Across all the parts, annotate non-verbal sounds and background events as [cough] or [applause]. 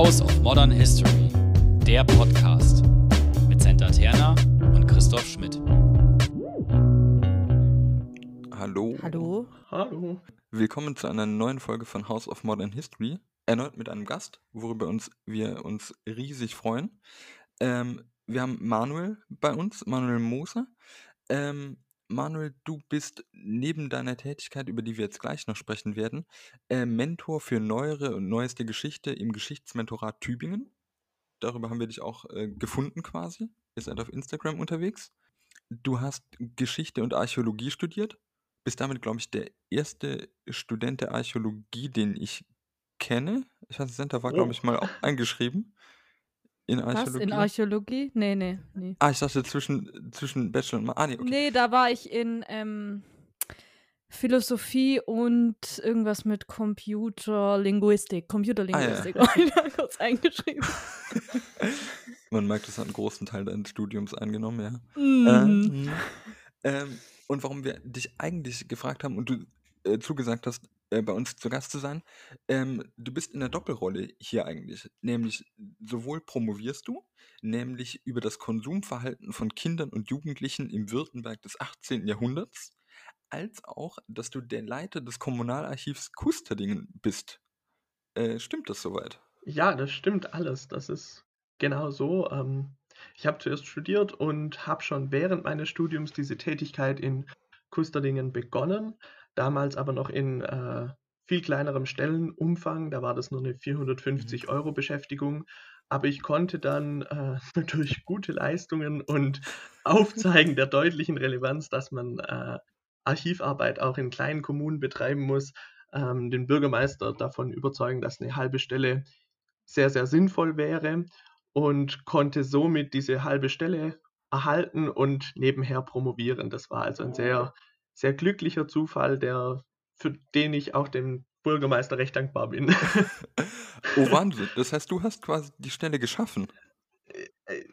House of Modern History, der Podcast mit Senta Terna und Christoph Schmidt. Hallo. Hallo. Hallo. Willkommen zu einer neuen Folge von House of Modern History. Erneut mit einem Gast, worüber uns, wir uns riesig freuen. Ähm, wir haben Manuel bei uns, Manuel Moser. Ähm, Manuel, du bist neben deiner Tätigkeit, über die wir jetzt gleich noch sprechen werden, äh, Mentor für neuere und neueste Geschichte im Geschichtsmentorat Tübingen. Darüber haben wir dich auch äh, gefunden quasi. Ihr seid auf Instagram unterwegs. Du hast Geschichte und Archäologie studiert. Bist damit, glaube ich, der erste Student der Archäologie, den ich kenne. Ich weiß, Center war, glaube Oh. ich, mal auch eingeschrieben. In Was? Archäologie. In Archäologie? Nee, nee, nee. ah, ich dachte zwischen, zwischen Bachelor und Ah, nee, okay. Nee, da war ich in ähm, Philosophie und irgendwas mit Computerlinguistik. Computerlinguistik. Ah, Oh, ich da kurz eingeschrieben. [laughs] Man merkt, das hat einen großen Teil deines Studiums eingenommen, ja. Mhm. Ähm, ähm, und warum wir dich eigentlich gefragt haben und du äh, zugesagt hast, äh, bei uns zu Gast zu sein, ähm, du bist in der Doppelrolle hier eigentlich. Nämlich sowohl promovierst du, nämlich über das Konsumverhalten von Kindern und Jugendlichen im Württemberg des 18. Jahrhunderts, als auch, dass du der Leiter des Kommunalarchivs Kusterdingen bist. Äh, stimmt das soweit? Ja, das stimmt alles. Das ist genau so. Ähm, ich habe zuerst studiert und habe schon während meines Studiums diese Tätigkeit in Kusterdingen begonnen. Damals aber noch in äh, viel kleinerem Stellenumfang. Da war das nur eine 450 Euro Beschäftigung. Aber ich konnte dann äh, [laughs] durch gute Leistungen und Aufzeigen der deutlichen Relevanz, dass man äh, Archivarbeit auch in kleinen Kommunen betreiben muss, ähm, den Bürgermeister davon überzeugen, dass eine halbe Stelle sehr, sehr sinnvoll wäre und konnte somit diese halbe Stelle erhalten und nebenher promovieren. Das war also ein sehr, sehr glücklicher Zufall, der, für den ich auch dem Bürgermeister recht dankbar bin. [laughs] oh, Wahnsinn. Das heißt, du hast quasi die Stelle geschaffen.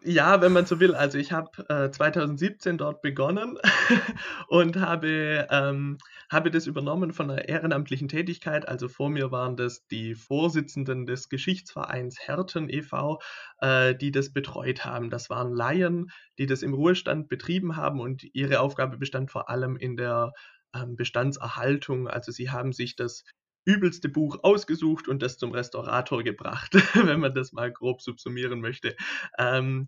Ja, wenn man so will. Also ich habe äh, 2017 dort begonnen [laughs] und habe, ähm, habe das übernommen von einer ehrenamtlichen Tätigkeit. Also vor mir waren das die Vorsitzenden des Geschichtsvereins Herten e.V., äh, die das betreut haben. Das waren Laien, die das im Ruhestand betrieben haben und ihre Aufgabe bestand vor allem in der ähm, Bestandserhaltung. Also sie haben sich das übelste Buch ausgesucht und das zum Restaurator gebracht, [laughs] wenn man das mal grob subsumieren möchte. Ähm,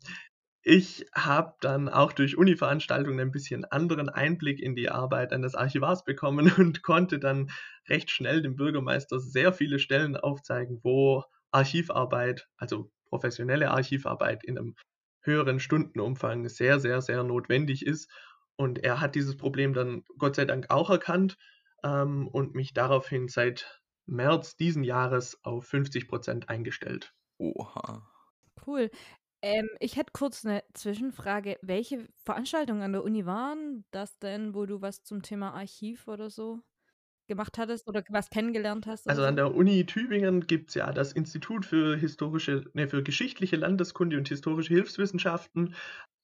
ich habe dann auch durch Uni-Veranstaltungen ein bisschen anderen Einblick in die Arbeit eines Archivars bekommen [laughs] und konnte dann recht schnell dem Bürgermeister sehr viele Stellen aufzeigen, wo Archivarbeit, also professionelle Archivarbeit in einem höheren Stundenumfang sehr, sehr, sehr notwendig ist. Und er hat dieses Problem dann Gott sei Dank auch erkannt ähm, und mich daraufhin seit März diesen Jahres auf 50 Prozent eingestellt. Oha. Cool. Ähm, ich hätte kurz eine Zwischenfrage. Welche Veranstaltungen an der Uni waren das denn, wo du was zum Thema Archiv oder so gemacht hattest oder was kennengelernt hast? Also an der Uni Tübingen gibt es ja das Institut für historische, ne, für geschichtliche Landeskunde und historische Hilfswissenschaften.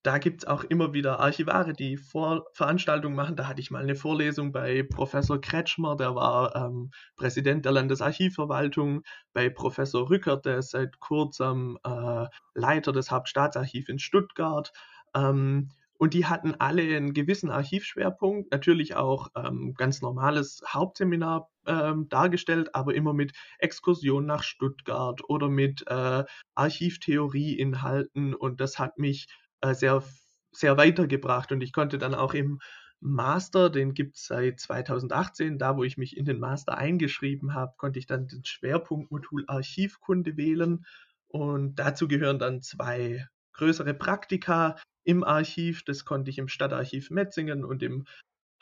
Da gibt es auch immer wieder Archivare, die Vor Veranstaltungen machen. Da hatte ich mal eine Vorlesung bei Professor Kretschmer, der war ähm, Präsident der Landesarchivverwaltung, bei Professor Rückert, der ist seit kurzem äh, Leiter des Hauptstaatsarchivs in Stuttgart. Ähm, und die hatten alle einen gewissen Archivschwerpunkt, natürlich auch ähm, ganz normales Hauptseminar ähm, dargestellt, aber immer mit Exkursion nach Stuttgart oder mit äh, Archivtheorieinhalten. Und das hat mich sehr, sehr weitergebracht. Und ich konnte dann auch im Master, den gibt es seit 2018, da wo ich mich in den Master eingeschrieben habe, konnte ich dann den Schwerpunktmodul Archivkunde wählen. Und dazu gehören dann zwei größere Praktika im Archiv. Das konnte ich im Stadtarchiv Metzingen und im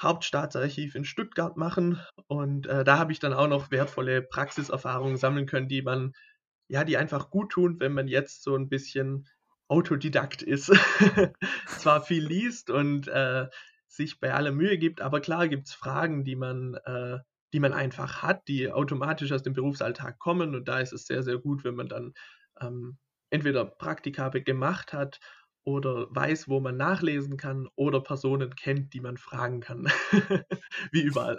Hauptstaatsarchiv in Stuttgart machen. Und äh, da habe ich dann auch noch wertvolle Praxiserfahrungen sammeln können, die man, ja, die einfach gut tun, wenn man jetzt so ein bisschen Autodidakt ist. [laughs] Zwar viel liest und äh, sich bei aller Mühe gibt, aber klar gibt es Fragen, die man, äh, die man einfach hat, die automatisch aus dem Berufsalltag kommen. Und da ist es sehr, sehr gut, wenn man dann ähm, entweder Praktika gemacht hat oder weiß, wo man nachlesen kann oder Personen kennt, die man fragen kann. [laughs] Wie überall.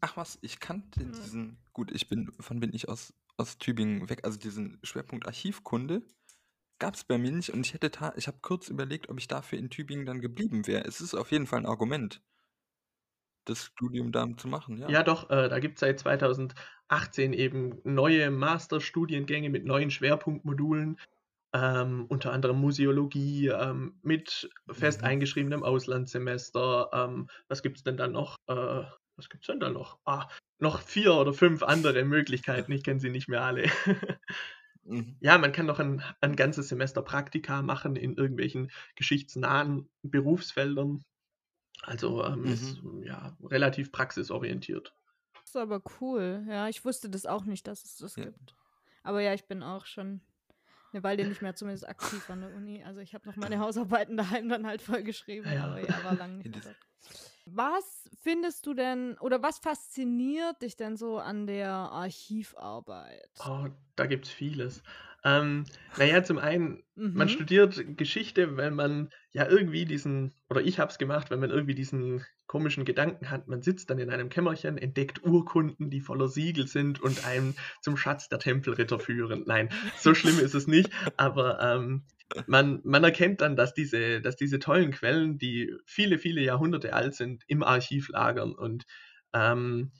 Ach was, ich kannte diesen, gut, ich bin, von bin ich aus, aus Tübingen weg, also diesen Schwerpunkt Archivkunde gab es bei mir nicht und ich hätte, ta ich habe kurz überlegt, ob ich dafür in Tübingen dann geblieben wäre. Es ist auf jeden Fall ein Argument, das Studium da zu machen, ja. Ja, doch, äh, da gibt es seit 2018 eben neue Masterstudiengänge mit neuen Schwerpunktmodulen, ähm, unter anderem Museologie, ähm, mit fest Mhm. eingeschriebenem Auslandssemester. Ähm, was gibt es denn dann noch? Äh, was gibt es denn da noch? Ah, noch vier oder fünf andere Möglichkeiten. Ich kenne sie nicht mehr alle. Mhm. Ja, man kann noch ein, ein ganzes Semester Praktika machen in irgendwelchen geschichtsnahen Berufsfeldern. Also ähm, ist ja relativ praxisorientiert. Das ist aber cool. Ja, ich wusste das auch nicht, dass es das Ja. gibt. Aber ja, ich bin auch schon eine Weile nicht mehr zumindest aktiv an der Uni. Also ich habe noch meine [laughs] Hausarbeiten daheim dann halt vollgeschrieben, Ja. aber ja, war lange [laughs] Ja, nicht das- mehr dort. Was findest du denn oder was fasziniert dich denn so an der Archivarbeit? Oh, da gibt es vieles. Ähm, naja, zum einen, man Mhm. studiert Geschichte, weil man ja irgendwie diesen, oder ich habe es gemacht, weil man irgendwie diesen komischen Gedanken hat, man sitzt dann in einem Kämmerchen, entdeckt Urkunden, die voller Siegel sind und einen zum Schatz der Tempelritter führen. Nein, so schlimm ist es nicht, aber ähm, man, man erkennt dann, dass diese, dass diese tollen Quellen, die viele, viele Jahrhunderte alt sind, im Archiv lagern. Und ähm,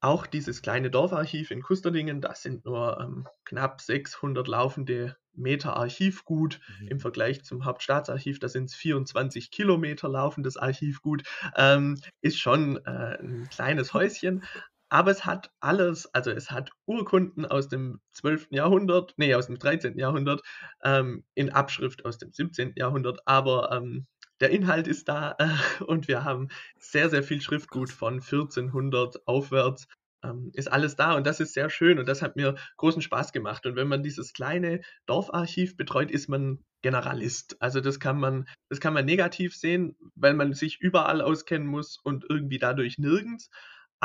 auch dieses kleine Dorfarchiv in Kusterdingen, das sind nur ähm, knapp 600 laufende Meter Archivgut im Vergleich zum Hauptstaatsarchiv, da sind es 24 Kilometer laufendes Archivgut, ähm, ist schon äh, ein kleines Häuschen. Aber es hat alles, also es hat Urkunden aus dem 12. Jahrhundert, nee, aus dem 13. Jahrhundert, ähm, in Abschrift aus dem 17. Jahrhundert, aber ähm, der Inhalt ist da äh, und wir haben sehr, sehr viel Schriftgut von 1400 aufwärts. Ähm, ist alles da und das ist sehr schön und das hat mir großen Spaß gemacht. Und wenn man dieses kleine Dorfarchiv betreut, ist man Generalist. Also das kann man, das kann man negativ sehen, weil man sich überall auskennen muss und irgendwie dadurch nirgends.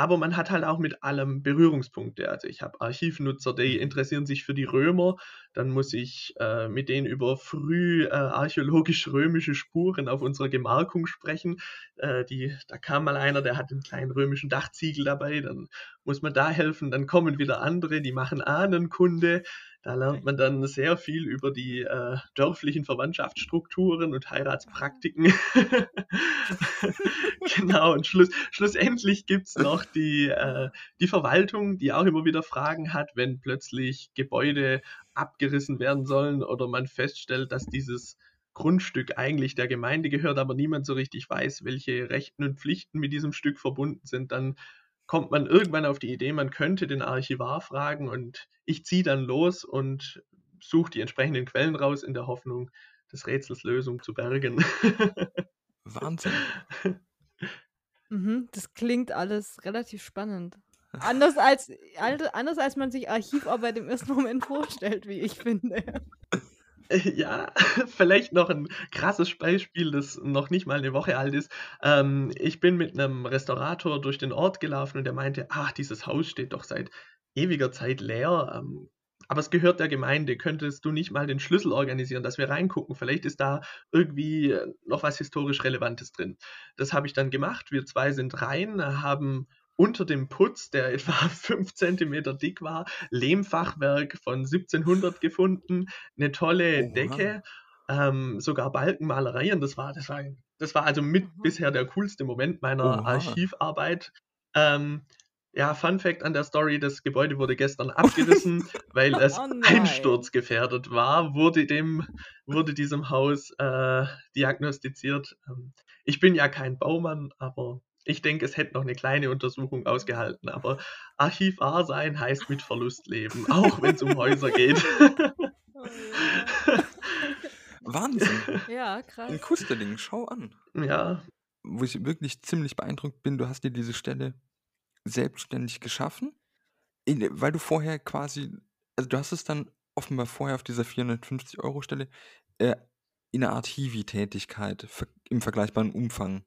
Aber man hat halt auch mit allem Berührungspunkte. Also ich habe Archivnutzer, die interessieren sich für die Römer. Dann muss ich äh, mit denen über früh äh, archäologisch-römische Spuren auf unserer Gemarkung sprechen. Äh, die, da kam mal einer, der hat einen kleinen römischen Dachziegel dabei. Dann muss man da helfen. Dann kommen wieder andere, die machen Ahnenkunde. Da lernt man dann sehr viel über die äh, dörflichen Verwandtschaftsstrukturen und Heiratspraktiken. [laughs] genau, und schluss, schlussendlich gibt es noch die, äh, die Verwaltung, die auch immer wieder Fragen hat, wenn plötzlich Gebäude abgerissen werden sollen oder man feststellt, dass dieses Grundstück eigentlich der Gemeinde gehört, aber niemand so richtig weiß, welche Rechten und Pflichten mit diesem Stück verbunden sind, dann kommt man irgendwann auf die Idee, man könnte den Archivar fragen und ich ziehe dann los und suche die entsprechenden Quellen raus in der Hoffnung, des Rätsels Lösung zu bergen. Wahnsinn. [laughs] Mhm, das klingt alles relativ spannend. Anders als, al- anders als man sich Archivarbeit im ersten Moment vorstellt, wie ich finde. [laughs] Ja, [laughs] vielleicht noch ein krasses Beispiel, das noch nicht mal eine Woche alt ist. Ähm, ich bin mit einem Restaurator durch den Ort gelaufen und der meinte, ach, dieses Haus steht doch seit ewiger Zeit leer. Ähm, aber es gehört der Gemeinde. Könntest du nicht mal den Schlüssel organisieren, dass wir reingucken? Vielleicht ist da irgendwie äh, noch was historisch Relevantes drin. Das habe ich dann gemacht. Wir zwei sind rein, haben unter dem Putz, der etwa [laughs] 5 cm dick war, Lehmfachwerk von 1700 gefunden, eine tolle Oha. Decke, ähm, sogar Balkenmalereien. Das war, das war, das war also mit Mhm. bisher der coolste Moment meiner Oha. Archivarbeit. Ähm, ja, Fun Fact an der Story: Das Gebäude wurde gestern abgerissen, [laughs] weil es Oh einsturzgefährdet war, wurde, dem, wurde diesem Haus äh, diagnostiziert. Ähm, ich bin ja kein Baumann, aber ich denke, es hätte noch eine kleine Untersuchung ausgehalten. Aber Archivar sein heißt mit Verlust leben, auch wenn es um Häuser geht. Oh, ja. [laughs] Wahnsinn. ja, krass. In Kusterding, schau an. ja, Wo ich wirklich ziemlich beeindruckt bin, du hast dir diese Stelle selbstständig geschaffen, in, weil du vorher quasi, also du hast es dann offenbar vorher auf dieser 450-Euro-Stelle äh, in einer Art Hiwi-Tätigkeit ver im vergleichbaren Umfang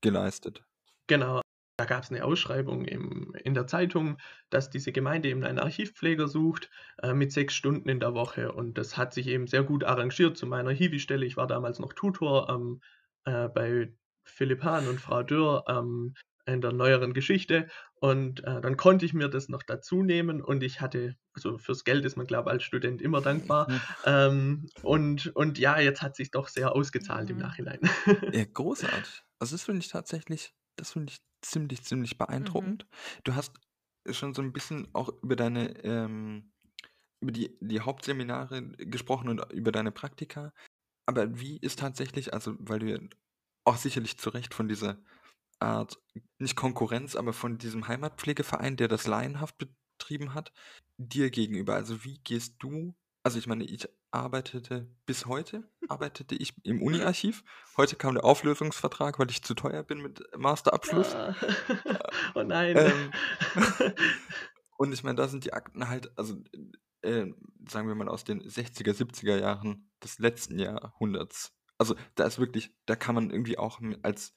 geleistet. Genau. Da gab es eine Ausschreibung im, in der Zeitung, dass diese Gemeinde eben einen Archivpfleger sucht äh, mit sechs Stunden in der Woche. Und das hat sich eben sehr gut arrangiert zu meiner Hiwi-Stelle. Ich war damals noch Tutor ähm, äh, bei Philipp Hahn und Frau Dürr ähm, in der neueren Geschichte. Und äh, dann konnte ich mir das noch dazu nehmen und ich hatte, also fürs Geld ist man, glaube ich, als Student immer dankbar. ähm, und, und ja, jetzt hat sich doch sehr ausgezahlt im Mhm. Nachhinein. [laughs] Ja, großartig. Also das finde ich tatsächlich, das finde ich ziemlich, ziemlich beeindruckend. Du hast schon so ein bisschen auch über deine, ähm, über die, die Hauptseminare gesprochen und über deine Praktika. Aber wie ist tatsächlich, also weil du auch sicherlich zu Recht von dieser Art, nicht Konkurrenz, aber von diesem Heimatpflegeverein, der das laienhaft betrieben hat, dir gegenüber. Also wie gehst du, also ich meine, ich arbeitete bis heute, arbeitete ich im Uni-Archiv. Heute kam der Auflösungsvertrag, weil ich zu teuer bin mit Masterabschluss. Ah. [laughs] oh nein. Ähm, [laughs] und ich meine, da sind die Akten halt, also äh, sagen wir mal aus den 60er, 70er Jahren des letzten Jahrhunderts. Also da ist wirklich, da kann man irgendwie auch als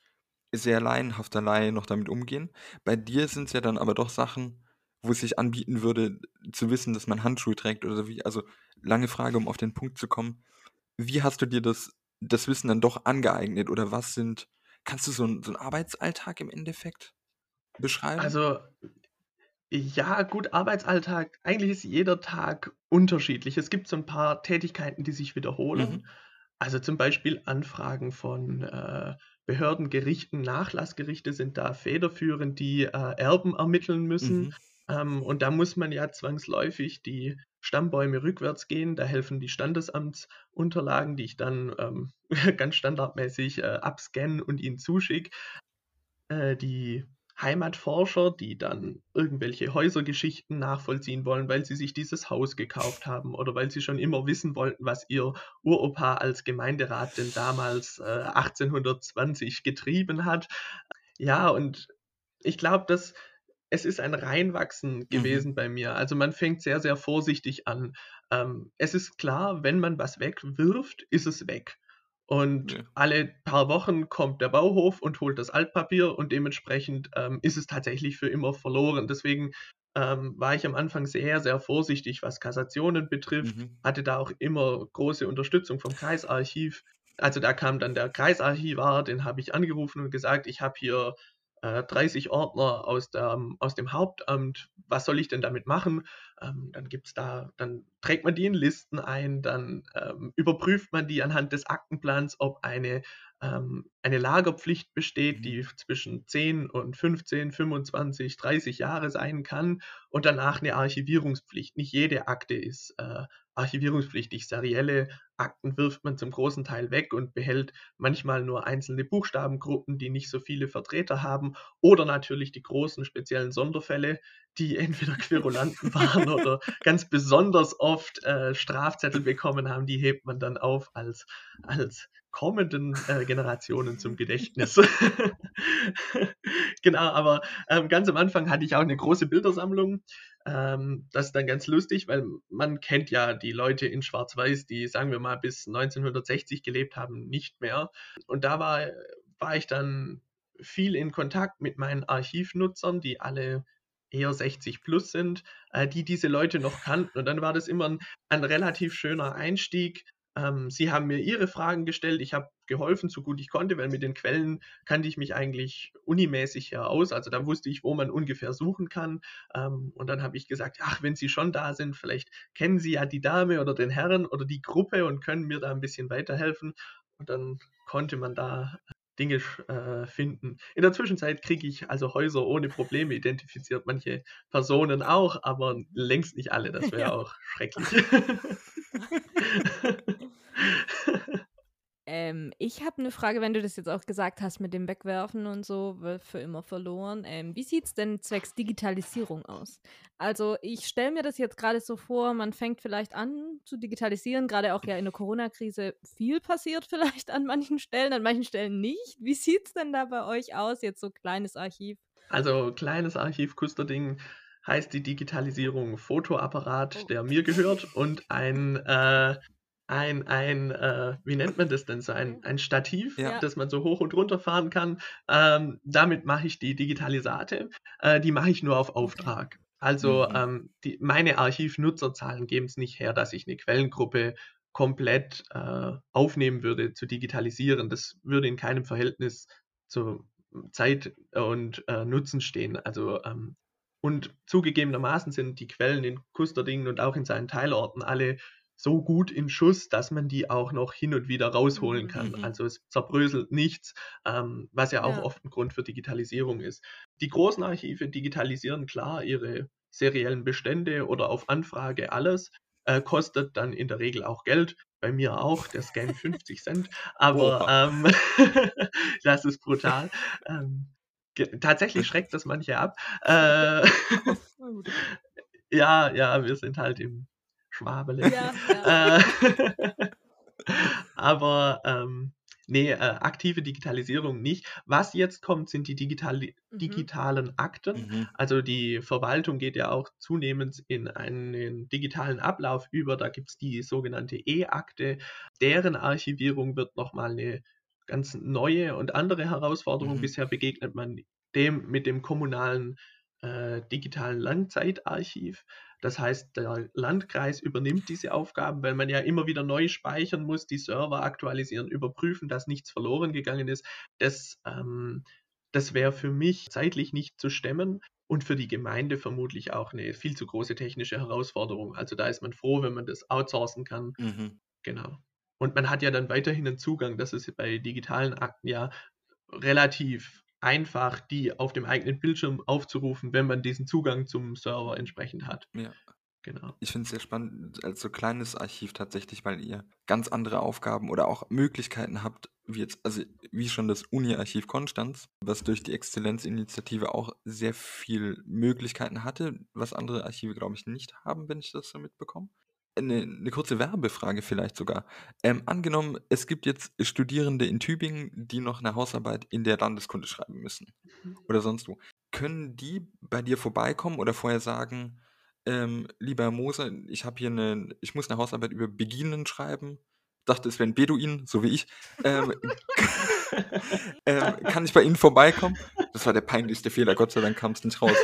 sehr laienhafter Laie noch damit umgehen. Bei dir sind es ja dann aber doch Sachen, wo es sich anbieten würde, zu wissen, dass man Handschuhe trägt oder so wie. Also lange Frage, um auf den Punkt zu kommen. Wie hast du dir das, das Wissen dann doch angeeignet oder was sind, kannst du so, ein, so einen Arbeitsalltag im Endeffekt beschreiben? Also, ja, gut, Arbeitsalltag. Eigentlich ist jeder Tag unterschiedlich. Es gibt so ein paar Tätigkeiten, die sich wiederholen. Mhm. Also zum Beispiel Anfragen von äh, Behörden, Gerichten, Nachlassgerichte sind da federführend, die äh, Erben ermitteln müssen. Mhm. Ähm, und da muss man ja zwangsläufig die Stammbäume rückwärts gehen. Da helfen die Standesamtsunterlagen, die ich dann ähm, [laughs] ganz standardmäßig äh, abscanne und ihnen zuschicke. Äh, die Heimatforscher, die dann irgendwelche Häusergeschichten nachvollziehen wollen, weil sie sich dieses Haus gekauft haben oder weil sie schon immer wissen wollten, was ihr Uropa als Gemeinderat denn damals äh, 1820 getrieben hat. Ja, und ich glaube, dass es ist ein Reinwachsen gewesen bei mir. Also man fängt sehr, sehr vorsichtig an. Ähm, es ist klar, wenn man was wegwirft, ist es weg. Und Ja. alle paar Wochen kommt der Bauhof und holt das Altpapier und dementsprechend ähm, ist es tatsächlich für immer verloren. Deswegen ähm, war ich am Anfang sehr, sehr vorsichtig, was Kassationen betrifft, Mhm. hatte da auch immer große Unterstützung vom Kreisarchiv. Also da kam dann der Kreisarchivar, den habe ich angerufen und gesagt, ich habe hier äh, 30 Ordner aus, der, aus dem Hauptamt, was soll ich denn damit machen? Ähm, dann gibt's da, dann trägt man die in Listen ein, dann ähm, überprüft man die anhand des Aktenplans, ob eine, ähm, eine Lagerpflicht besteht, Mhm. die zwischen 10 und 15, 25, 30 Jahre sein kann und danach eine Archivierungspflicht. Nicht jede Akte ist äh, archivierungspflichtig. Serielle Akten wirft man zum großen Teil weg und behält manchmal nur einzelne Buchstabengruppen, die nicht so viele Vertreter haben oder natürlich die großen speziellen Sonderfälle, die [laughs] entweder Querulanten waren oder ganz besonders oft äh, Strafzettel bekommen haben, die hebt man dann auf als, als kommenden äh, Generationen zum Gedächtnis. [laughs] genau, aber ähm, ganz am Anfang hatte ich auch eine große Bildersammlung. Ähm, das ist dann ganz lustig, weil man kennt ja die Leute in Schwarz-Weiß, die, sagen wir mal, bis 1960 gelebt haben, nicht mehr. Und da war, war ich dann viel in Kontakt mit meinen Archivnutzern, die alle eher 60 plus sind, äh, die diese Leute noch kannten. Und dann war das immer ein, ein relativ schöner Einstieg. Ähm, sie haben mir ihre Fragen gestellt, ich habe geholfen, so gut ich konnte, weil mit den Quellen kannte ich mich eigentlich unimäßig her aus. Also da wusste ich, wo man ungefähr suchen kann. Ähm, und dann habe ich gesagt, ach, wenn Sie schon da sind, vielleicht kennen Sie ja die Dame oder den Herrn oder die Gruppe und können mir da ein bisschen weiterhelfen. Und dann konnte man da Dinge äh, finden. In der Zwischenzeit kriege ich also Häuser ohne Probleme identifiziert, manche Personen auch, aber längst nicht alle. Das [laughs] wäre Ja. auch schrecklich. [laughs] [laughs] Ähm, ich habe eine Frage, wenn du das jetzt auch gesagt hast mit dem Wegwerfen und so, für immer verloren. Ähm, wie sieht es denn zwecks Digitalisierung aus? Also ich stelle mir das jetzt gerade so vor, man fängt vielleicht an zu digitalisieren, gerade auch ja in der Corona-Krise viel passiert [laughs] vielleicht an manchen Stellen, an manchen Stellen nicht. Wie sieht es denn da bei euch aus, jetzt so kleines Archiv? Also kleines Archiv Kusterding heißt die Digitalisierung Fotoapparat, Oh. der mir gehört und ein, äh, ein, ein äh, wie nennt man das denn so, ein, ein Stativ, Ja. das man so hoch und runter fahren kann. Ähm, damit mache ich die Digitalisate. Äh, die mache ich nur auf Auftrag. Also Mhm. ähm, die, meine Archivnutzerzahlen geben es nicht her, dass ich eine Quellengruppe komplett äh, aufnehmen würde, zu digitalisieren. Das würde in keinem Verhältnis zu Zeit und äh, Nutzen stehen. Also ähm, und zugegebenermaßen sind die Quellen in Kusterdingen und auch in seinen Teilorten alle so gut in Schuss, dass man die auch noch hin und wieder rausholen kann. Mhm. Also es zerbröselt nichts, ähm, was ja auch Ja. oft ein Grund für Digitalisierung ist. Die großen Archive digitalisieren klar ihre seriellen Bestände oder auf Anfrage alles, äh, kostet dann in der Regel auch Geld. Bei mir auch, der Scan [laughs] 50 Cent, aber ähm, [laughs] das ist brutal. Ähm, tatsächlich schreckt das manche ab. Äh, [laughs] ja, ja, wir sind halt im Schwabele. Ja, ja. Äh, [laughs] aber ähm, nee, äh, aktive Digitalisierung nicht. Was jetzt kommt, sind die digitali Mhm. digitalen Akten. Mhm. Also die Verwaltung geht ja auch zunehmend in einen digitalen Ablauf über. Da gibt es die sogenannte E-Akte. Deren Archivierung wird nochmal eine ganz neue und andere Herausforderung. Mhm. Bisher begegnet man dem mit dem kommunalen äh, digitalen Langzeitarchiv. Das heißt, der Landkreis übernimmt diese Aufgaben, weil man ja immer wieder neu speichern muss, die Server aktualisieren, überprüfen, dass nichts verloren gegangen ist. Das, ähm, das wäre für mich zeitlich nicht zu stemmen und für die Gemeinde vermutlich auch eine viel zu große technische Herausforderung. Also da ist man froh, wenn man das outsourcen kann. Mhm. Genau. Und man hat ja dann weiterhin einen Zugang. Das ist bei digitalen Akten ja relativ einfach, die auf dem eigenen Bildschirm aufzurufen, wenn man diesen Zugang zum Server entsprechend hat. Ja. Genau. Ich finde es sehr spannend als so kleines Archiv tatsächlich, weil ihr ganz andere Aufgaben oder auch Möglichkeiten habt, wie jetzt, also wie schon das Uni-Archiv Konstanz, was durch die Exzellenzinitiative auch sehr viel Möglichkeiten hatte, was andere Archive, glaube ich, nicht haben, wenn ich das so mitbekomme. Eine, eine kurze Werbefrage vielleicht sogar. Ähm, angenommen, es gibt jetzt Studierende in Tübingen, die noch eine Hausarbeit in der Landeskunde schreiben müssen oder sonst wo. Können die bei dir vorbeikommen oder vorher sagen, ähm, lieber Herr Moser, ich habe hier eine, ich muss eine Hausarbeit über Beginen schreiben. Dachte, es wären Beduinen, so wie ich. Ähm, [laughs] ähm, kann ich bei Ihnen vorbeikommen? Das war der peinlichste Fehler, Gott sei Dank kam es nicht raus.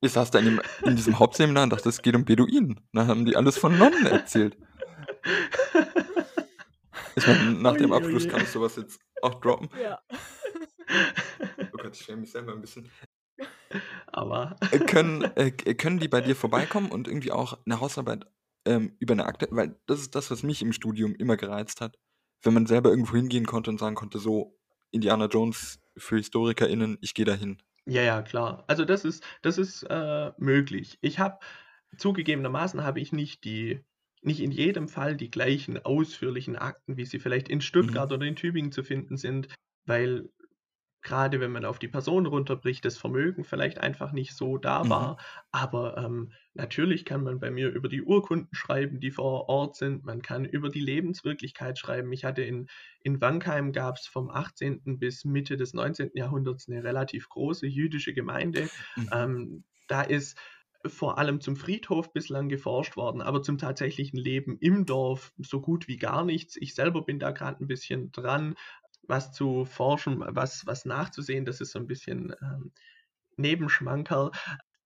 Ich saß da in, dem, in diesem Hauptseminar und dachte, es geht um Beduinen. Dann haben die alles von Nonnen erzählt. Ich meine, nach dem Abschluss kann ich sowas jetzt auch droppen. ja. Oh Gott, ich schäme mich selber ein bisschen. Aber Äh, können, äh, können die bei dir vorbeikommen und irgendwie auch eine Hausarbeit ähm, über eine Akte, weil das ist das, was mich im Studium immer gereizt hat. Wenn man selber irgendwo hingehen konnte und sagen konnte, so, Indiana Jones für HistorikerInnen, ich gehe dahin. Ja, ja, klar. Also das ist, das ist äh, möglich. Ich habe zugegebenermaßen habe ich nicht die, nicht in jedem Fall die gleichen ausführlichen Akten, wie sie vielleicht in Stuttgart oder in Tübingen zu finden sind, weil gerade wenn man auf die Person runterbricht, das Vermögen vielleicht einfach nicht so da Mhm. war. Aber ähm, natürlich kann man bei mir über die Urkunden schreiben, die vor Ort sind. Man kann über die Lebenswirklichkeit schreiben. Ich hatte in, in Wankheim gab es vom 18. bis Mitte des 19. Jahrhunderts eine relativ große jüdische Gemeinde. Mhm. Ähm, da ist vor allem zum Friedhof bislang geforscht worden, aber zum tatsächlichen Leben im Dorf so gut wie gar nichts. Ich selber bin da gerade ein bisschen dran, was zu forschen, was, was nachzusehen. Das ist so ein bisschen ähm, Nebenschmankerl.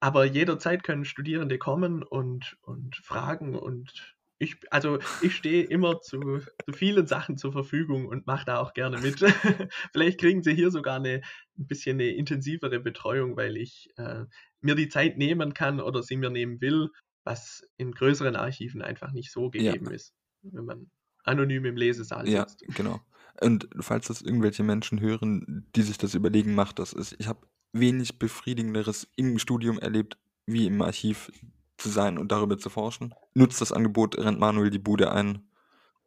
Aber jederzeit können Studierende kommen und, und fragen und ich, also ich stehe immer zu, zu vielen Sachen zur Verfügung und mache da auch gerne mit. [laughs] Vielleicht kriegen Sie hier sogar eine ein bisschen eine intensivere Betreuung, weil ich äh, mir die Zeit nehmen kann oder sie mir nehmen will, was in größeren Archiven einfach nicht so Ja. gegeben ist, wenn man anonym im Lesesaal Ja, sitzt. genau. Und falls das irgendwelche Menschen hören, die sich das überlegen, macht das. Ist, ich habe wenig befriedigenderes im Studium erlebt, wie im Archiv zu sein und darüber zu forschen. Nutzt das Angebot, rennt Manuel die Bude ein.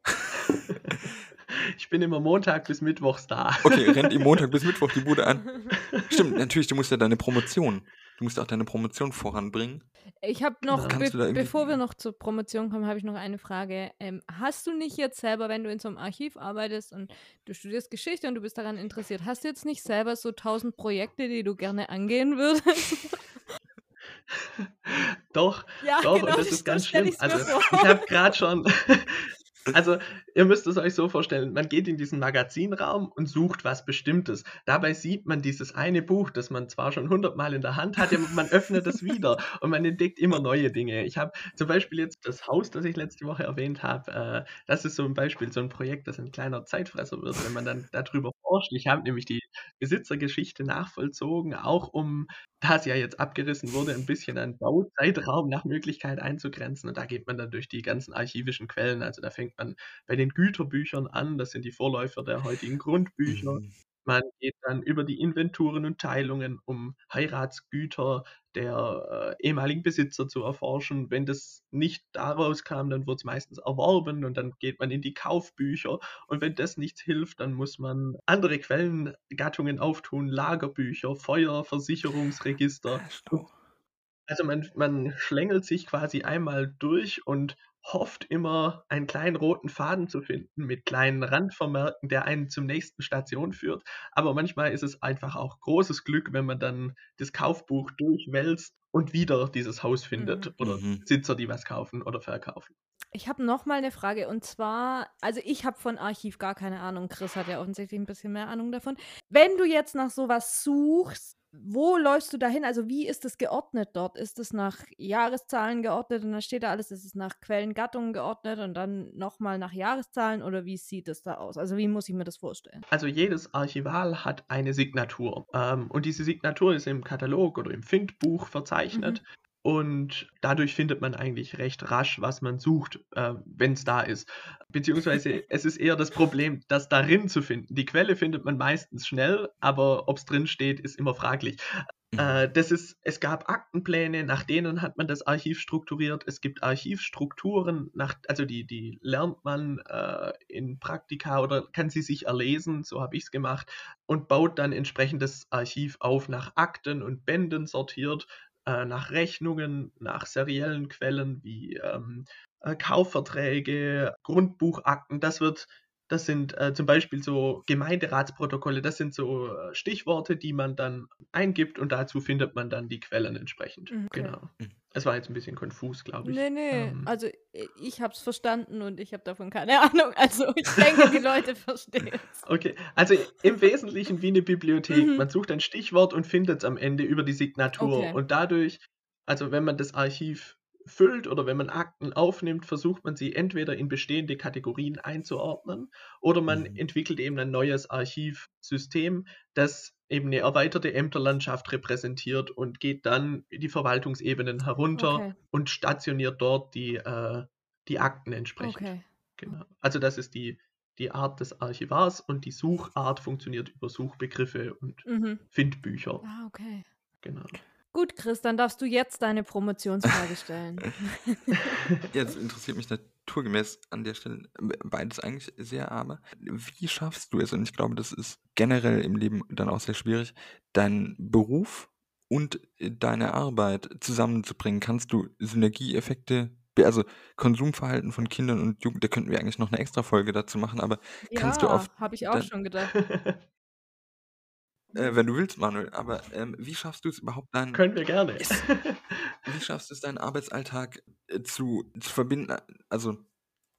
[laughs] Ich bin immer Montag bis Mittwochs da. Okay, rennt ihm Montag [laughs] bis Mittwoch die Bude ein. Stimmt, natürlich, du musst ja deine Promotion. Du musst auch deine Promotion voranbringen. Ich habe noch, be bevor wir noch zur Promotion kommen, habe ich noch eine Frage. Ähm, hast du nicht jetzt selber, wenn du in so einem Archiv arbeitest und du studierst Geschichte und du bist daran interessiert, hast du jetzt nicht selber so tausend Projekte, die du gerne angehen würdest? [laughs] Doch, ja, Doch, genau, und das ist ganz schlimm. Also, ich habe gerade schon. [laughs] Also, ihr müsst es euch so vorstellen: Man geht in diesen Magazinraum und sucht was Bestimmtes. Dabei sieht man dieses eine Buch, das man zwar schon hundertmal in der Hand hatte, man öffnet es wieder [laughs] und man entdeckt immer neue Dinge. Ich habe zum Beispiel jetzt das Haus, das ich letzte Woche erwähnt habe, äh, das ist so ein Beispiel, so ein Projekt, das ein kleiner Zeitfresser wird, wenn man dann darüber forscht. Ich habe nämlich die, Besitzergeschichte nachvollzogen, auch um, da es ja jetzt abgerissen wurde, ein bisschen einen Bauzeitraum nach Möglichkeit einzugrenzen. Und da geht man dann durch die ganzen archivischen Quellen. Also da fängt man bei den Güterbüchern an, das sind die Vorläufer der heutigen Grundbücher. Man geht dann über die Inventuren und Teilungen, um Heiratsgüter der äh, ehemaligen Besitzer zu erforschen. Wenn das nicht daraus kam, dann wird es meistens erworben und dann geht man in die Kaufbücher. Und wenn das nichts hilft, dann muss man andere Quellengattungen auftun, Lagerbücher, Feuer, Versicherungsregister. Schlau. Also man, man schlängelt sich quasi einmal durch und hofft immer, einen kleinen roten Faden zu finden mit kleinen Randvermerken, der einen zum nächsten Station führt. Aber manchmal ist es einfach auch großes Glück, wenn man dann das Kaufbuch durchwälzt und wieder dieses Haus findet Mhm. oder Mhm. Besitzer, die was kaufen oder verkaufen. Ich habe noch mal eine Frage und zwar, also ich habe von Archiv gar keine Ahnung. Chris hat ja offensichtlich ein bisschen mehr Ahnung davon. Wenn du jetzt nach sowas suchst, wo läufst du dahin? Also wie ist es geordnet dort? Ist es nach Jahreszahlen geordnet und dann steht da alles, ist es nach Quellengattungen geordnet und dann nochmal nach Jahreszahlen oder wie sieht es da aus? Also wie muss ich mir das vorstellen? Also jedes Archival hat eine Signatur. Ähm, und diese Signatur ist im Katalog oder im Findbuch verzeichnet. Und dadurch findet man eigentlich recht rasch, was man sucht, äh, wenn es da ist. Beziehungsweise [laughs] es ist eher das Problem, das darin zu finden. Die Quelle findet man meistens schnell, aber ob es drin steht, ist immer fraglich. Mhm. Äh, das ist, es gab Aktenpläne, nach denen hat man das Archiv strukturiert. Es gibt Archivstrukturen, nach, also die, die lernt man äh, in Praktika oder kann sie sich erlesen, so habe ich es gemacht, und baut dann entsprechend das Archiv auf nach Akten und Bänden sortiert, äh, nach Rechnungen, nach seriellen Quellen wie ähm, äh, Kaufverträge, Grundbuchakten. Das wird das sind äh, zum Beispiel so Gemeinderatsprotokolle, das sind so äh, Stichworte, die man dann eingibt und dazu findet man dann die Quellen entsprechend. Okay. Genau. Mhm. Es war jetzt ein bisschen konfus, glaube ich. Nee, nee. Ähm, Also ich habe es verstanden und ich habe davon keine [laughs] Ahnung. Also ich denke, die Leute verstehen es. Okay, also im Wesentlichen wie eine Bibliothek. Mhm. Man sucht ein Stichwort und findet es am Ende über die Signatur. Okay. Und dadurch, also wenn man das Archiv füllt oder wenn man Akten aufnimmt, versucht man sie entweder in bestehende Kategorien einzuordnen oder man Mhm. entwickelt eben ein neues Archivsystem, das eben eine erweiterte Ämterlandschaft repräsentiert und geht dann die Verwaltungsebenen herunter Okay. und stationiert dort die, äh, die Akten entsprechend. Okay. Genau. Also das ist die, die Art des Archivars und die Suchart funktioniert über Suchbegriffe und Mhm. Findbücher. Ah, okay. Genau. Gut, Chris, dann darfst du jetzt deine Promotionsfrage stellen. [laughs] Jetzt interessiert mich naturgemäß an der Stelle äh, beides eigentlich sehr, aber wie schaffst du es, und ich glaube, das ist generell im Leben dann auch sehr schwierig, deinen Beruf und äh, deine Arbeit zusammenzubringen? Kannst du Synergieeffekte, also Konsumverhalten von Kindern und Jugend, da könnten wir eigentlich noch eine extra Folge dazu machen, aber kannst du auf habe ich auch schon gedacht. [laughs] äh, wenn du willst, Manuel, aber ähm, wie schaffst du es überhaupt deinen, Können wir gerne. [laughs] Wie schaffst du es, deinen Arbeitsalltag äh, zu, zu verbinden? Also,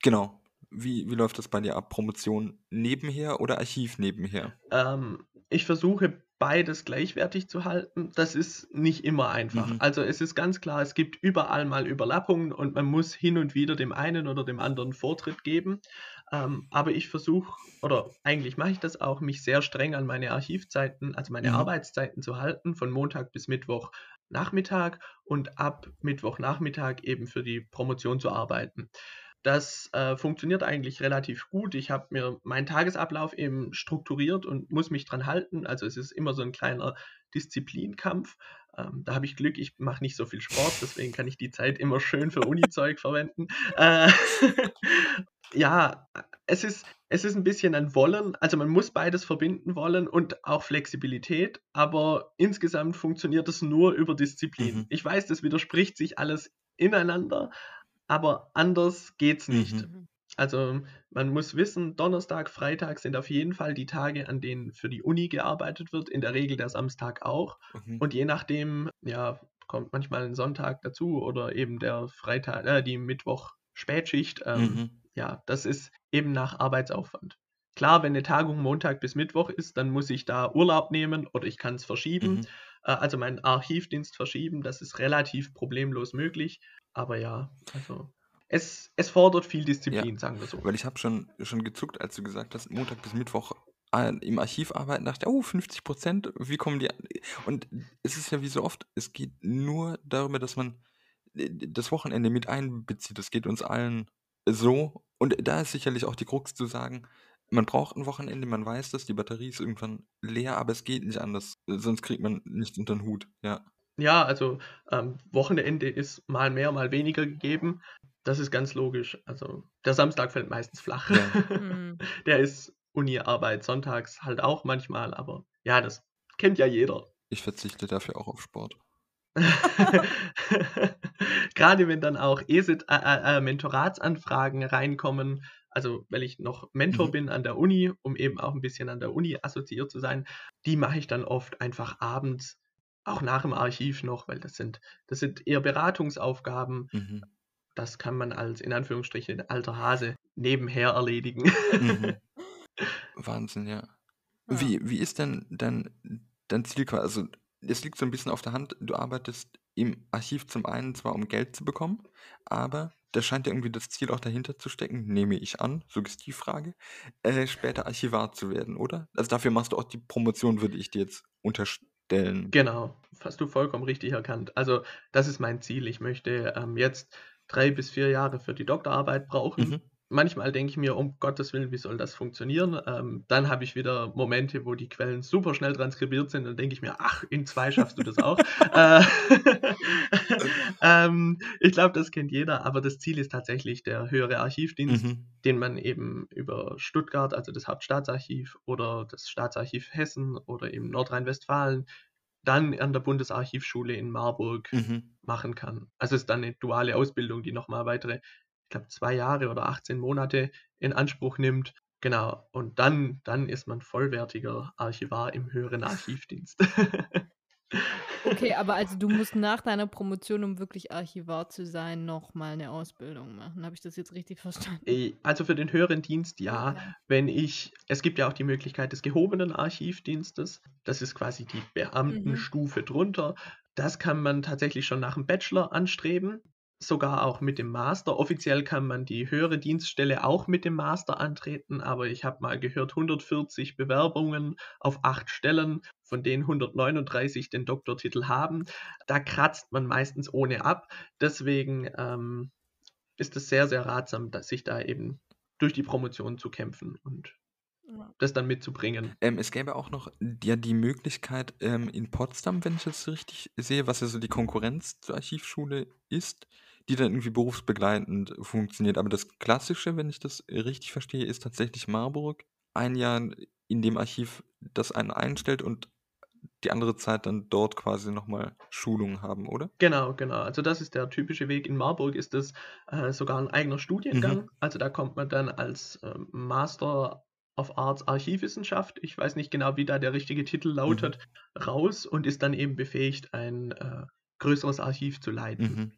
genau. Wie, wie läuft das bei dir ab? Promotion nebenher oder Archiv nebenher? ähm, ich versuche beides gleichwertig zu halten. Das ist nicht immer einfach. Mhm. Also es ist ganz klar, es gibt überall mal Überlappungen und man muss hin und wieder dem einen oder dem anderen Vortritt geben. Ähm, aber ich versuche, oder eigentlich mache ich das auch, mich sehr streng an meine Archivzeiten, also meine Mhm. Arbeitszeiten zu halten, von Montag bis Mittwoch Nachmittag und ab Mittwochnachmittag eben für die Promotion zu arbeiten. Das äh, funktioniert eigentlich relativ gut. Ich habe mir meinen Tagesablauf eben strukturiert und muss mich dran halten. Also es ist immer so ein kleiner Disziplinkampf. Ähm, da habe ich Glück, ich mache nicht so viel Sport, deswegen kann ich die Zeit immer schön für Uni-Zeug verwenden. Äh, [laughs] ja, es ist, es ist ein bisschen ein Wollen. Also man muss beides verbinden wollen und auch Flexibilität, aber insgesamt funktioniert es nur über Disziplin. Mhm. Ich weiß, das widerspricht sich alles ineinander, aber anders geht's nicht. Mhm. Also man muss wissen, Donnerstag, Freitag sind auf jeden Fall die Tage, an denen für die Uni gearbeitet wird, in der Regel der Samstag auch. Mhm. Und je nachdem, ja, kommt manchmal ein Sonntag dazu oder eben der Freitag, äh, die Mittwoch Spätschicht. Ähm, Mhm. Ja, das ist eben nach Arbeitsaufwand. Klar, wenn eine Tagung Montag bis Mittwoch ist, dann muss ich da Urlaub nehmen oder ich kann es verschieben. Mhm. Äh, also meinen Archivdienst verschieben, das ist relativ problemlos möglich. Aber ja, also es, es fordert viel Disziplin, sagen wir so. Weil ich habe schon, schon gezuckt, als du gesagt hast, Montag bis Mittwoch äh, im Archiv arbeiten, dachte, oh, 50 Prozent, wie kommen die an? Und es ist ja wie so oft, es geht nur darüber, dass man äh, das Wochenende mit einbezieht. Das geht uns allen so. Und da ist sicherlich auch die Krux zu sagen, man braucht ein Wochenende, man weiß das, die Batterie ist irgendwann leer, aber es geht nicht anders. Sonst kriegt man nichts unter den Hut, ja. Ja, also ähm, Wochenende ist mal mehr, mal weniger gegeben. Das ist ganz logisch. Also der Samstag fällt meistens flach. Ja. Mhm. [laughs] Der ist Uni-Arbeit, sonntags halt auch manchmal, aber ja, das kennt ja jeder. Ich verzichte dafür auch auf Sport. [laughs] Gerade wenn dann auch ESIT, äh, äh, äh, Mentoratsanfragen reinkommen, also weil ich noch Mentor Mhm. bin an der Uni, um eben auch ein bisschen an der Uni assoziiert zu sein, die mache ich dann oft einfach abends, auch nach dem Archiv noch, weil das sind, das sind eher Beratungsaufgaben. Mhm. Das kann man als in Anführungsstrichen alter Hase nebenher erledigen. Mhm. [laughs] Wahnsinn, ja. Ja. Wie, wie ist denn dein, dein Ziel quasi? Also, es liegt so ein bisschen auf der Hand, du arbeitest im Archiv zum einen zwar, um Geld zu bekommen, aber da scheint ja irgendwie das Ziel auch dahinter zu stecken, nehme ich an, Suggestivfrage, äh, später Archivar zu werden, oder? Also dafür machst du auch die Promotion, würde ich dir jetzt unterstellen. Genau, hast du vollkommen richtig erkannt. Also das ist mein Ziel. Ich möchte ähm, jetzt drei bis vier Jahre für die Doktorarbeit brauchen. Mhm. Manchmal denke ich mir, um Gottes Willen, wie soll das funktionieren? Ähm, dann habe ich wieder Momente, wo die Quellen super schnell transkribiert sind. Dann denke ich mir, ach, in zwei schaffst du das auch. [laughs] äh, [laughs] ähm, ich glaube, das kennt jeder, aber das Ziel ist tatsächlich der höhere Archivdienst, Mhm. den man eben über Stuttgart, also das Hauptstaatsarchiv oder das Staatsarchiv Hessen oder eben Nordrhein-Westfalen, dann an der Bundesarchivschule in Marburg Mhm. machen kann. Also es ist dann eine duale Ausbildung, die nochmal weitere, ich glaube, zwei Jahre oder 18 Monate in Anspruch nimmt. Genau. Und dann, dann ist man vollwertiger Archivar im höheren Archivdienst. [laughs] Okay, aber also du musst nach deiner Promotion, um wirklich Archivar zu sein, noch mal eine Ausbildung machen. Habe ich das jetzt richtig verstanden? Also für den höheren Dienst ja. Okay. Wenn ich, es gibt ja auch die Möglichkeit des gehobenen Archivdienstes. Das ist quasi die Beamtenstufe drunter. Das kann man tatsächlich schon nach dem Bachelor anstreben, sogar auch mit dem Master. Offiziell kann man die höhere Dienststelle auch mit dem Master antreten, aber ich habe mal gehört, 140 Bewerbungen auf acht Stellen, von denen 139 den Doktortitel haben. Da kratzt man meistens ohne ab. Deswegen ähm, ist es sehr, sehr ratsam, dass sich da eben durch die Promotion zu kämpfen und das dann mitzubringen. Ähm, es gäbe auch noch ja die Möglichkeit ähm, in Potsdam, wenn ich das richtig sehe, was ja so die Konkurrenz zur Archivschule ist, die dann irgendwie berufsbegleitend funktioniert. Aber das Klassische, wenn ich das richtig verstehe, ist tatsächlich Marburg. Ein Jahr in dem Archiv, das einen einstellt und die andere Zeit dann dort quasi nochmal Schulungen haben, oder? Genau, genau. Also das ist der typische Weg. In Marburg ist es äh, sogar ein eigener Studiengang. Mhm. Also da kommt man dann als ähm, Master of Arts Archivwissenschaft, ich weiß nicht genau, wie da der richtige Titel lautet, raus und ist dann eben befähigt, ein äh, größeres Archiv zu leiten. Mhm.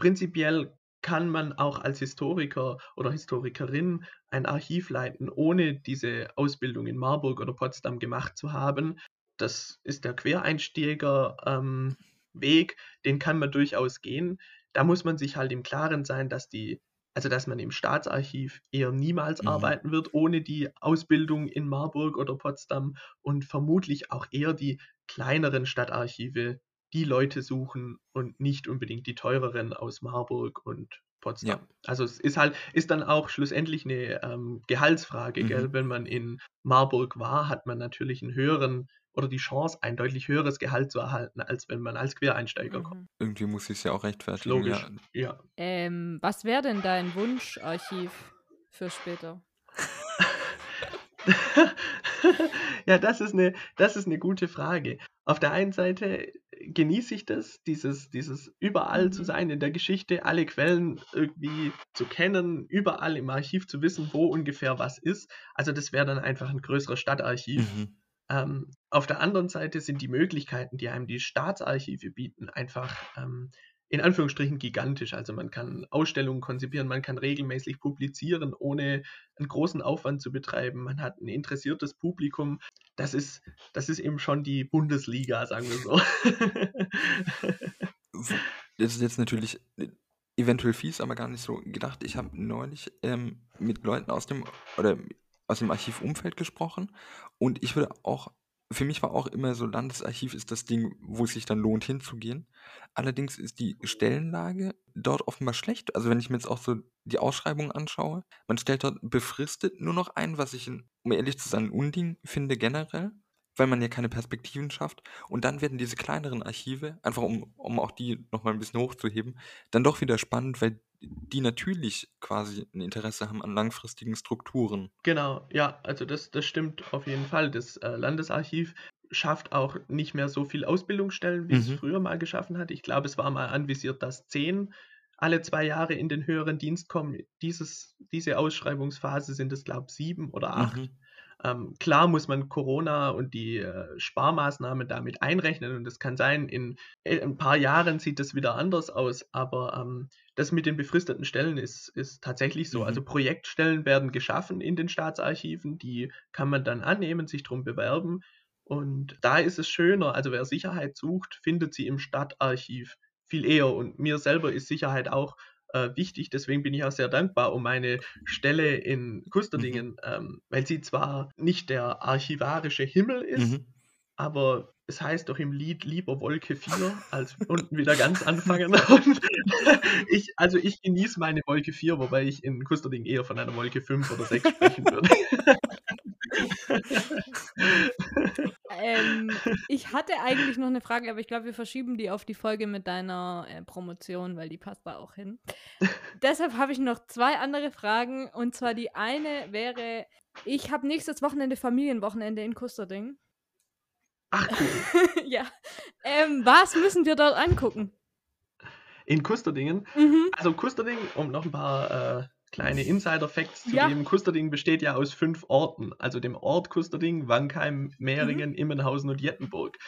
Prinzipiell kann man auch als Historiker oder Historikerin ein Archiv leiten, ohne diese Ausbildung in Marburg oder Potsdam gemacht zu haben. Das ist der Quereinsteiger-Weg, ähm, Weg, den kann man durchaus gehen. Da muss man sich halt im Klaren sein, dass die, also dass man im Staatsarchiv eher niemals Mhm. arbeiten wird, ohne die Ausbildung in Marburg oder Potsdam und vermutlich auch eher die kleineren Stadtarchive die Leute suchen und nicht unbedingt die teureren aus Marburg und Potsdam. Ja. Also es ist halt, ist dann auch schlussendlich eine ähm, Gehaltsfrage, Mhm. gell? Wenn man in Marburg war, hat man natürlich einen höheren oder die Chance, ein deutlich höheres Gehalt zu erhalten, als wenn man als Quereinsteiger kommt. Mhm. Irgendwie muss ich es ja auch rechtfertigen. Logisch. Ja. Ja. Ähm, was wäre denn dein Wunscharchiv für später? [laughs] ja, das ist, eine, das ist eine gute Frage. Auf der einen Seite genieße ich das, dieses, dieses überall zu Mhm. sein in der Geschichte, alle Quellen irgendwie zu kennen, überall im Archiv zu wissen, wo ungefähr was ist. Also das wäre dann einfach ein größeres Stadtarchiv. Mhm. Ähm, auf der anderen Seite sind die Möglichkeiten, die einem die Staatsarchive bieten, einfach ähm, in Anführungsstrichen gigantisch. Also man kann Ausstellungen konzipieren, man kann regelmäßig publizieren, ohne einen großen Aufwand zu betreiben. Man hat ein interessiertes Publikum. Das ist, das ist eben schon die Bundesliga, sagen wir so. Das ist jetzt natürlich äh, eventuell fies, aber gar nicht so gedacht. Ich habe neulich ähm, mit Leuten aus dem oder aus dem Archivumfeld gesprochen und ich würde auch für mich war auch immer so, Landesarchiv ist das Ding, wo es sich dann lohnt hinzugehen. Allerdings ist die Stellenlage dort offenbar schlecht. Also wenn ich mir jetzt auch so die Ausschreibungen anschaue, man stellt dort befristet nur noch ein, was ich, um ehrlich zu sein, ein Unding finde generell, weil man ja keine Perspektiven schafft. Und dann werden diese kleineren Archive, einfach um, um auch die nochmal ein bisschen hochzuheben, dann doch wieder spannend, weil die natürlich quasi ein Interesse haben an langfristigen Strukturen. Genau, ja, also das, das stimmt auf jeden Fall. Das äh, Landesarchiv schafft auch nicht mehr so viel Ausbildungsstellen, wie es Mhm. früher mal geschaffen hat. Ich glaube, es war mal anvisiert, dass zehn alle zwei Jahre in den höheren Dienst kommen. Dieses, diese Ausschreibungsphase sind es, glaube ich, sieben oder acht. Mhm. Ähm, klar muss man Corona und die äh, Sparmaßnahmen damit einrechnen und es kann sein, in äh, ein paar Jahren sieht das wieder anders aus, aber ähm, das mit den befristeten Stellen ist, ist tatsächlich so. Mhm. Also Projektstellen werden geschaffen in den Staatsarchiven, die kann man dann annehmen, sich darum bewerben und da ist es schöner, also wer Sicherheit sucht, findet sie im Stadtarchiv viel eher und mir selber ist Sicherheit auch äh, wichtig. Deswegen bin ich auch sehr dankbar um meine Stelle in Kusterdingen, ähm, weil sie zwar nicht der archivarische Himmel ist, Mhm. aber es heißt doch im Lied lieber Wolke 4 als [laughs] unten wieder ganz anfangen. [laughs] Und ich, also ich genieße meine Wolke 4, wobei ich in Kusterding eher von einer Wolke 5 oder 6 sprechen würde. [laughs] Ähm, ich hatte eigentlich noch eine Frage, aber ich glaube, wir verschieben die auf die Folge mit deiner äh, Promotion, weil die passt da auch hin. Deshalb habe ich noch zwei andere Fragen. Und zwar die eine wäre, ich habe nächstes Wochenende Familienwochenende in Kusterding. Ach cool. [laughs] ja. Ähm, was müssen wir dort angucken? In Kusterdingen Mhm. Also Kusterding, um noch ein paar äh, kleine Insider-Facts zu Ja. geben, Kusterding besteht ja aus fünf Orten, also dem Ort Kusterding, Wankheim, Mehringen, Immenhausen und Jettenburg.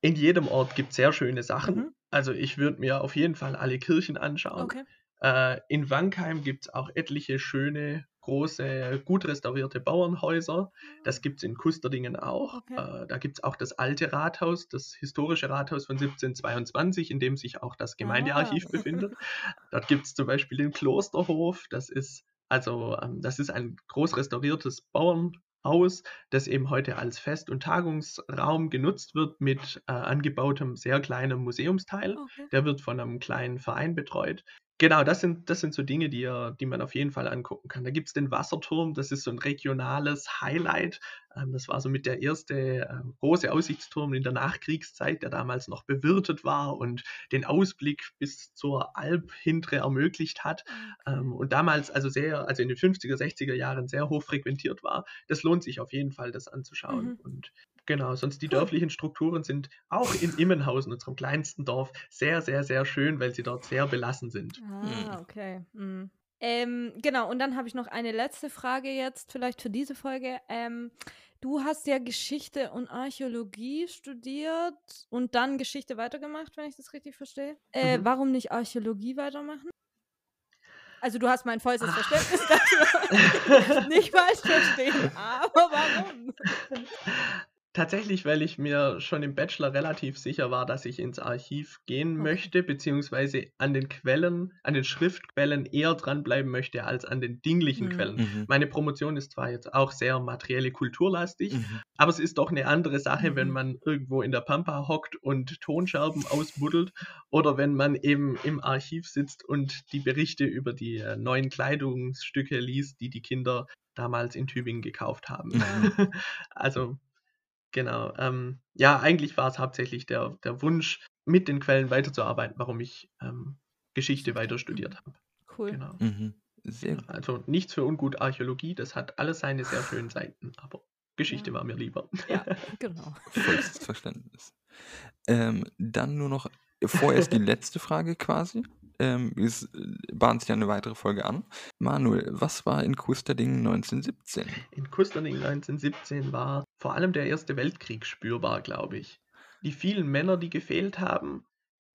In jedem Ort gibt es sehr schöne Sachen. Mhm. Also ich würde mir auf jeden Fall alle Kirchen anschauen. Okay. Äh, in Wankheim gibt es auch etliche schöne, große, gut restaurierte Bauernhäuser. Das gibt es in Kusterdingen auch. Okay. Äh, da gibt es auch das alte Rathaus, das historische Rathaus von 1722, in dem sich auch das Gemeindearchiv Ah. befindet. Dort gibt es zum Beispiel den Klosterhof. Das ist also ähm, das ist ein groß restauriertes Bauernhaus, das eben heute als Fest- und Tagungsraum genutzt wird mit äh, angebautem sehr kleinem Museumsteil. okay. Der wird von einem kleinen Verein betreut. Genau, das sind, das sind so Dinge, die, ihr- die man auf jeden Fall angucken kann. Da gibt es den Wasserturm, das ist so ein regionales Highlight. Ähm, das war so mit der erste äh, große Aussichtsturm in der Nachkriegszeit, der damals noch bewirtet war und den Ausblick bis zur Alp hintere ermöglicht hat. Ähm, und damals also sehr, also in den 50er, 60er Jahren sehr hoch frequentiert war. Das lohnt sich auf jeden Fall, das anzuschauen. Mhm. Und genau, sonst die Cool. dörflichen Strukturen sind auch in Immenhausen, unserem kleinsten Dorf, sehr, sehr, sehr schön, weil sie dort sehr belassen sind. Ah, okay. Mhm. Ähm, genau, und dann habe ich noch eine letzte Frage jetzt, vielleicht für diese Folge. Ähm, du hast ja Geschichte und Archäologie studiert und dann Geschichte weitergemacht, wenn ich das richtig verstehe. Äh, Mhm. Warum nicht Archäologie weitermachen? Also du hast mein vollstes Ah. Verständnis [laughs] dafür. nicht falsch verstehen, aber warum? [laughs] Tatsächlich, weil ich mir schon im Bachelor relativ sicher war, dass ich ins Archiv gehen Okay. möchte, beziehungsweise an den Quellen, an den Schriftquellen eher dranbleiben möchte als an den dinglichen Mhm. Quellen. Mhm. Meine Promotion ist zwar jetzt auch sehr materielle kulturlastig, Mhm. aber es ist doch eine andere Sache, wenn Mhm. man irgendwo in der Pampa hockt und Tonscherben ausbuddelt oder wenn man eben im Archiv sitzt und die Berichte über die äh, neuen Kleidungsstücke liest, die die Kinder damals in Tübingen gekauft haben. Ja. [laughs] also genau. Ähm, ja, eigentlich war es hauptsächlich der, der Wunsch, mit den Quellen weiterzuarbeiten, warum ich ähm, Geschichte weiter studiert habe. Cool. Genau. Mhm. Sehr gut. Also nichts für ungut Archäologie, das hat alles seine sehr schönen Seiten, aber Geschichte Ja. war mir lieber. Ja, [laughs] genau. Vollstes Verständnis. Ähm, dann nur noch vorerst die letzte Frage quasi. Ähm, es äh, bahnt sich eine weitere Folge an. Manuel, was war in Kusterding 1917? In Kusterding 1917 war vor allem der Erste Weltkrieg spürbar, glaube ich. Die vielen Männer, die gefehlt haben,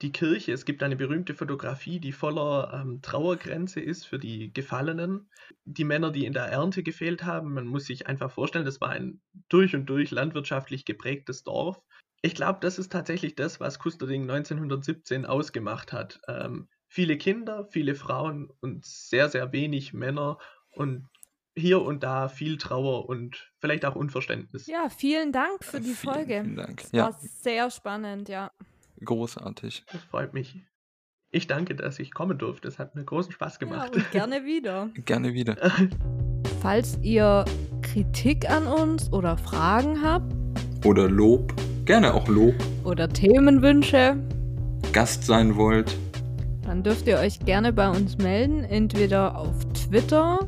die Kirche, es gibt eine berühmte Fotografie, die voller ähm, Trauergrenze ist für die Gefallenen. Die Männer, die in der Ernte gefehlt haben, man muss sich einfach vorstellen, das war ein durch und durch landwirtschaftlich geprägtes Dorf. Ich glaube, das ist tatsächlich das, was Kusterding 1917 ausgemacht hat. Ähm, viele Kinder, viele Frauen und sehr, sehr wenig Männer und hier und da viel Trauer und vielleicht auch Unverständnis. Ja, vielen Dank für die Vielen, Folge. vielen Dank. Es Ja. war sehr spannend, ja. Großartig. Das freut mich. Ich danke, dass ich kommen durfte. Es hat mir großen Spaß ja gemacht. und gerne [laughs] wieder. Gerne wieder. [laughs] Falls ihr Kritik an uns oder Fragen habt Oder Lob. Gerne auch Lob. oder Themenwünsche, Gast sein wollt. dann dürft ihr euch gerne bei uns melden, entweder auf Twitter